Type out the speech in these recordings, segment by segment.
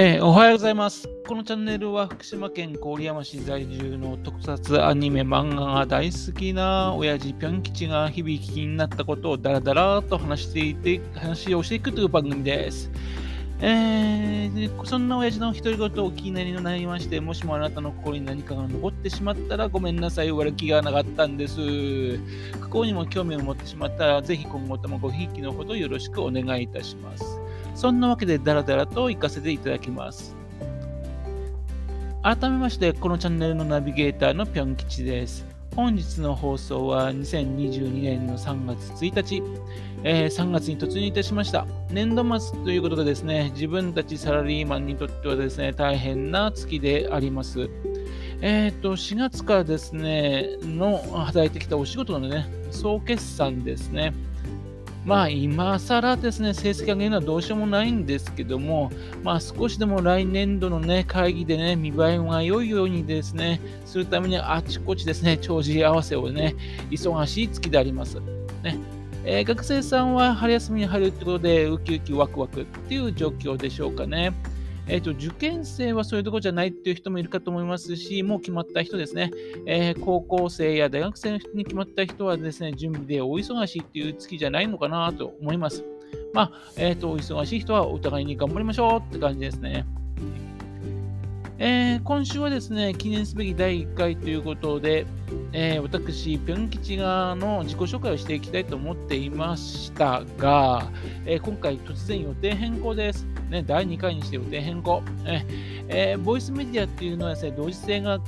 えー、おはようございます。このチャンネルは福島県郡山市在住の特撮アニメ漫画が大好きな親父ぴょん吉が日々気になったことをダラダラと話していて、話をしていくという番組です。えー、そんな親父の独り言をお気になりになりまして、もしもあなたの心に何かが残ってしまったらごめんなさい、悪気がなかったんです。不幸にも興味を持ってしまったら、ぜひ今後ともごひいきのほどよろしくお願いいたします。そんなわけでダラダラと行かせていただきます。改めまして、このチャンネルのナビゲーターのぴょん吉です。本日の放送は2022年の3月1日、えー、3月に突入いたしました。年度末ということでですね、自分たちサラリーマンにとってはですね、大変な月であります。えっ、ー、と、4月からですね、の働いてきたお仕事のね、総決算ですね。まあ今更ですね、成績上げるのはどうしようもないんですけども、まあ少しでも来年度のね、会議でね、見栄えが良いようにですね、するためにあちこちですね、帳尻合わせをね、忙しい月であります。ね。えー、学生さんは春休みに入るということで、ウキウキワクワクっていう状況でしょうかね。えーと、受験生はそういうところじゃないっていう人もいるかと思いますし、もう決まった人ですね、えー、高校生や大学生に決まった人はですね、準備でお忙しいっていう月じゃないのかなと思います。まあ、えっ、ー、と、お忙しい人はお互いに頑張りましょうって感じですね。えー、今週はですね、記念すべき第1回ということで、えー、私、ぴょん吉がの自己紹介をしていきたいと思っていましたが、えー、今回突然予定変更です。ね、第2回にして予定変更。ええー、ボイスメディアっていうのはですね、同時性が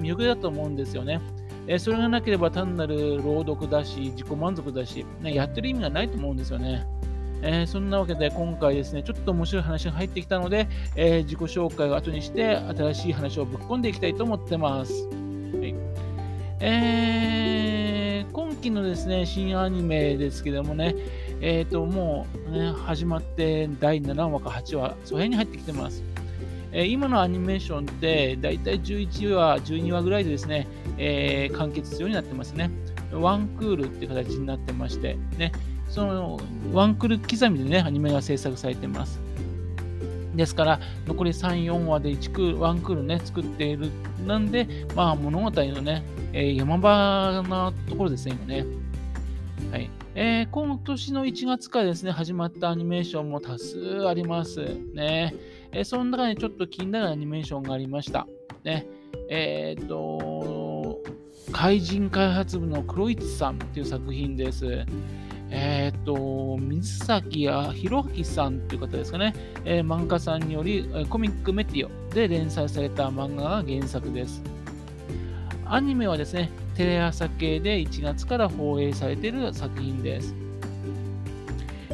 魅力だと思うんですよね。え、それがなければ単なる朗読だし、自己満足だし、ね、やってる意味がないと思うんですよね。えー、そんなわけで今回ですね、ちょっと面白い話が入ってきたので、えー、自己紹介を後にして新しい話をぶっ込んでいきたいと思ってます。はいえー、今期のですね、新アニメですけどもね、え、ー、と、もう、ね、始まって第7話か8話、その辺に入ってきてます。えー、今のアニメーションってだいたい11話、12話ぐらいでですね、えー、完結するようになってますね。ワンクールって形になってまして、ね、そのワンクール刻みでね、アニメが制作されてます。ですから、残り3、4話で1クール、1クールね、作っている。なんで、まあ、物語のね、えー、山場なところですね、今ね。はい。えー、今年の1月からですね、始まったアニメーションも多数ありますね。えー、その中にちょっと気になるアニメーションがありました。ね。えっ、と、怪人開発部の黒市さんっていう作品です。えっ、ー、と、水崎弘明さんという方ですかね、えー、漫画家さんにより、コミックメティオで連載された漫画が原作です。アニメはですね、テレ朝系で1月から放映されている作品です。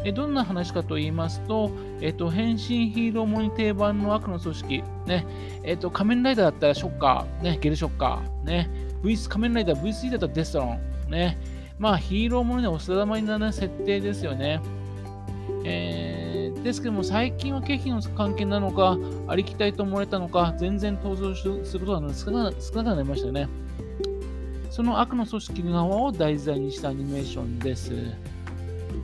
えどんな話かと言いますと、えっと、変身ヒーローモニ定番の悪の組織、ね、えっと、仮面ライダーだったらショッカー、ね、ゲルショッカー、ね、v 仮面ライダー V3 だったらデストロン、ね、まあ、ヒーローものでお定まりな設定ですよね。えー、ですけども、最近は経費の関係なのか、ありきたりと思われたのか、全然登場することが少なくなりましたよね。その悪の組織側を題材にしたアニメーションです。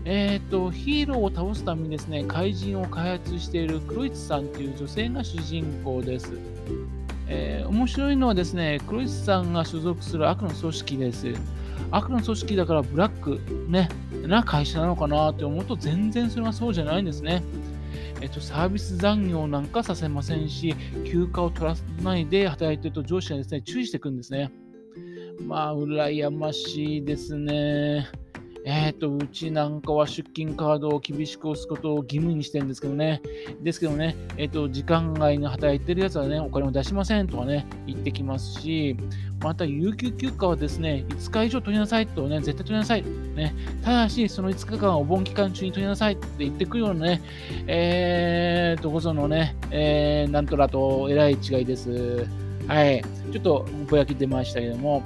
えっ、ー、と、ヒーローを倒すためにですね、怪人を開発している黒市さんという女性が主人公です。えー、面白いのはですね、黒市さんが所属する悪の組織です。悪の組織だからブラック、ね、な会社なのかなって思うと全然それはそうじゃないんですね。えっと、サービス残業なんかさせませんし、休暇を取らないで働いてると上司がですね、注意してくんですね。まあ、羨ましいですね。えっ、ー、と、うちなんかは出勤カードを厳しく押すことを義務にしてるんですけどね。ですけどね、えっ、ー、と、時間外に働いてるやつはね、お金を出しませんとかね、言ってきますし、また、有給休暇はですね、5日以上取りなさいとね、絶対取りなさい。ね、ただし、その5日間お盆期間中に取りなさいって言ってくるようなね、えーと、こそのね、えー、なんとらと偉い違いです。はい。ちょっとぼやき出ましたけども、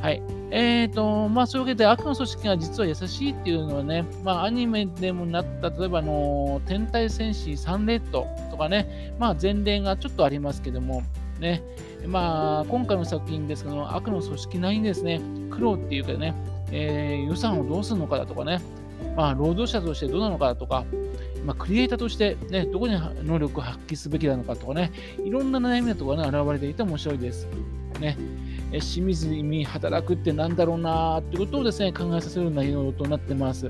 はい。えーと、まあそういうわけで悪の組織が実は優しいっていうのはね、まあアニメでもなった、例えばあの、天体戦士サンレッドとかね、まあ前例がちょっとありますけども、ね、まあ今回の作品ですけど、悪の組織内にですね、苦労っていうかね、えー、予算をどうするのかだとかね、まあ労働者としてどうなのかだとか、まあ、クリエイターとして、ね、どこに能力を発揮すべきなのかとかね、いろんな悩みなところが、ね、現れていて面白いです。ね、え清水に働くってなんだろうなーってことをですね、考えさせる内容となってます。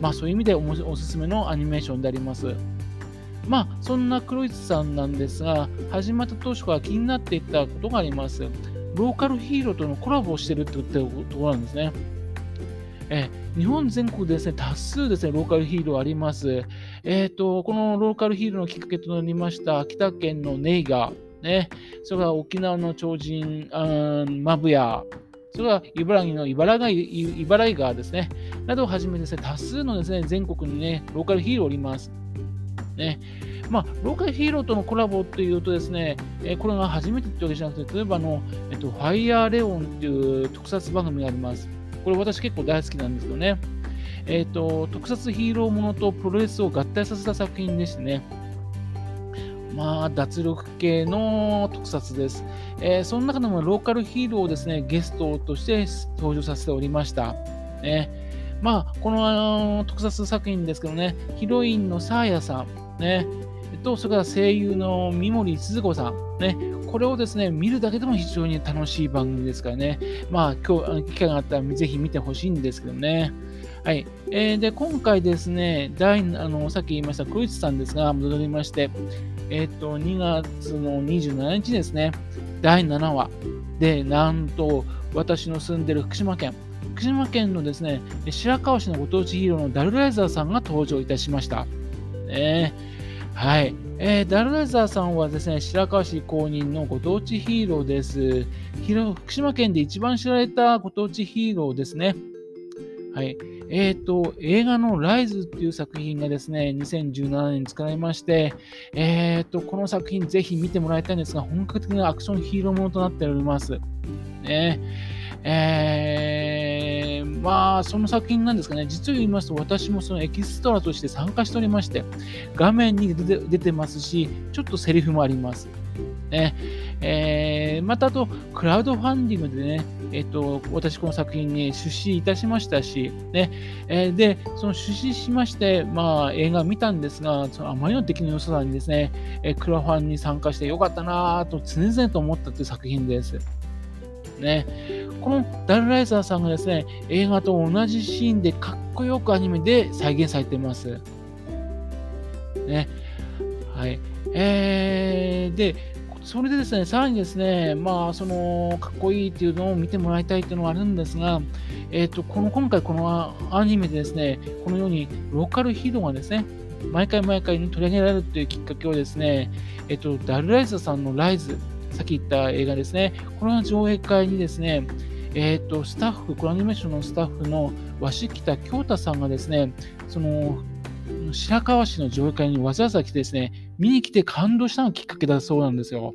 まあそういう意味でおすすめのアニメーションであります。まあそんな黒石さんなんですが、始まった当初から気になっていたことがあります。ローカルヒーローとのコラボをしてるってところなんですね。え日本全国でですね、多数ですね、ローカルヒーローあります。えっ、ー、と、このローカルヒーローのきっかけとなりました、秋田県のネイガー、ね、それから沖縄の超人、マブヤ、それから茨城の茨城茨城川ですね、などをはじめですね、多数のですね、全国にね、ローカルヒーローおります。ね。まあ、ローカルヒーローとのコラボっていうとですね、え、これが初めてってわけじゃなくて、例えばあの、えっと、ファイヤーレオンっていう特撮番組があります。これ私結構大好きなんですよね。えっ、と、特撮ヒーローものとプロレスを合体させた作品でしてね。まあ、脱力系の特撮です。えー、その中でもローカルヒーローをですね、ゲストとして登場させておりました。ね、まあ、このあの特撮作品ですけどね、ヒロインのサーヤさん、ね、と、それから声優の三森鈴子さん、ね、これをですね、見るだけでも非常に楽しい番組ですからね、まあ、今日、機会があったらぜひ見てほしいんですけどね。はい。えー、で、今回ですね、第、あの、さっき言いました、クイズさんですが、戻りまして、えっ、ー、と、2月の27日ですね、第7話で、なんと、私の住んでる福島県、福島県のですね、白河市のご当地ヒーローのダルライザーさんが登場いたしました。ね、はい。えー、ダルライザーさんはですね、白河市公認のご当地ヒーローです。福島県で一番知られたご当地ヒーローですね。はい。えっ、ー、と、映画のライズっていう作品がですね、2017年に作られまして、えっ、ー、と、この作品ぜひ見てもらいたいんですが、本格的なアクションヒーローものとなっております。ね。えー、まあ、その作品なんですかね、実を言いますと、私もそのエキストラとして参加しておりまして、画面に出てますし、ちょっとセリフもあります。ねえー、またあと、クラウドファンディングでね、えっ、と、私この作品に出資いたしましたし、ね、えー、で、その出資しまして、まあ、映画見たんですが、そのあまりの出来の良さにですね、えクラファンに参加してよかったなぁと常々と思ったという作品です。ね、このダルライザーさんがですね、映画と同じシーンでかっこよくアニメで再現されています。ね。はい。えー、で、それでですね、さらにですね、まあ、その、かっこいいっていうのを見てもらいたいっていうのがあるんですが、えっ、ー、と、この、今回このアニメでですね、このようにローカルヒーローがですね、毎回毎回取り上げられるというきっかけをですね、えっ、ー、と、ダルライザーさんのライズ、さっき言った映画ですね、これの上映会にですね、えっ、ー、と、スタッフ、このアニメーションのスタッフの鷲北京太さんがですね、その、白河市の上映会にわざわざ来てですね、見に来て感動したのがきっかけだそうなんですよ。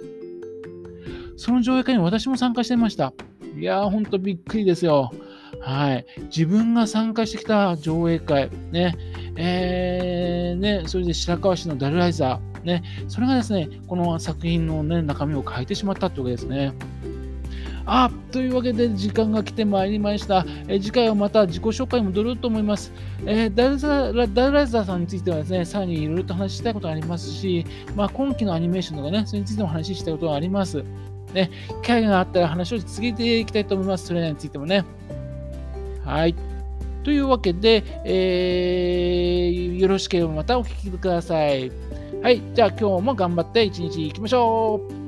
その上映会に私も参加してました。いやー、ほんとびっくりですよ。はい。自分が参加してきた上映会、ね、えー、ね、それで白河市のダルライザー、ね、それがですね、この作品の、ね、中身を変えてしまったというわけですね。あというわけで時間が来てまいりました。え次回はまた自己紹介に戻ろうと思います。えー、ダルザダルライザーさんについてはですね、さらにいろいろと話したいことがありますし、まあ、今期のアニメーションとかね、それについても話したいことがあります。ね、機会があったら話を続けていきたいと思います。それについてもね。はい。というわけで、えー、よろしければまたお聴きください。はい。じゃあ今日も頑張って一日いきましょう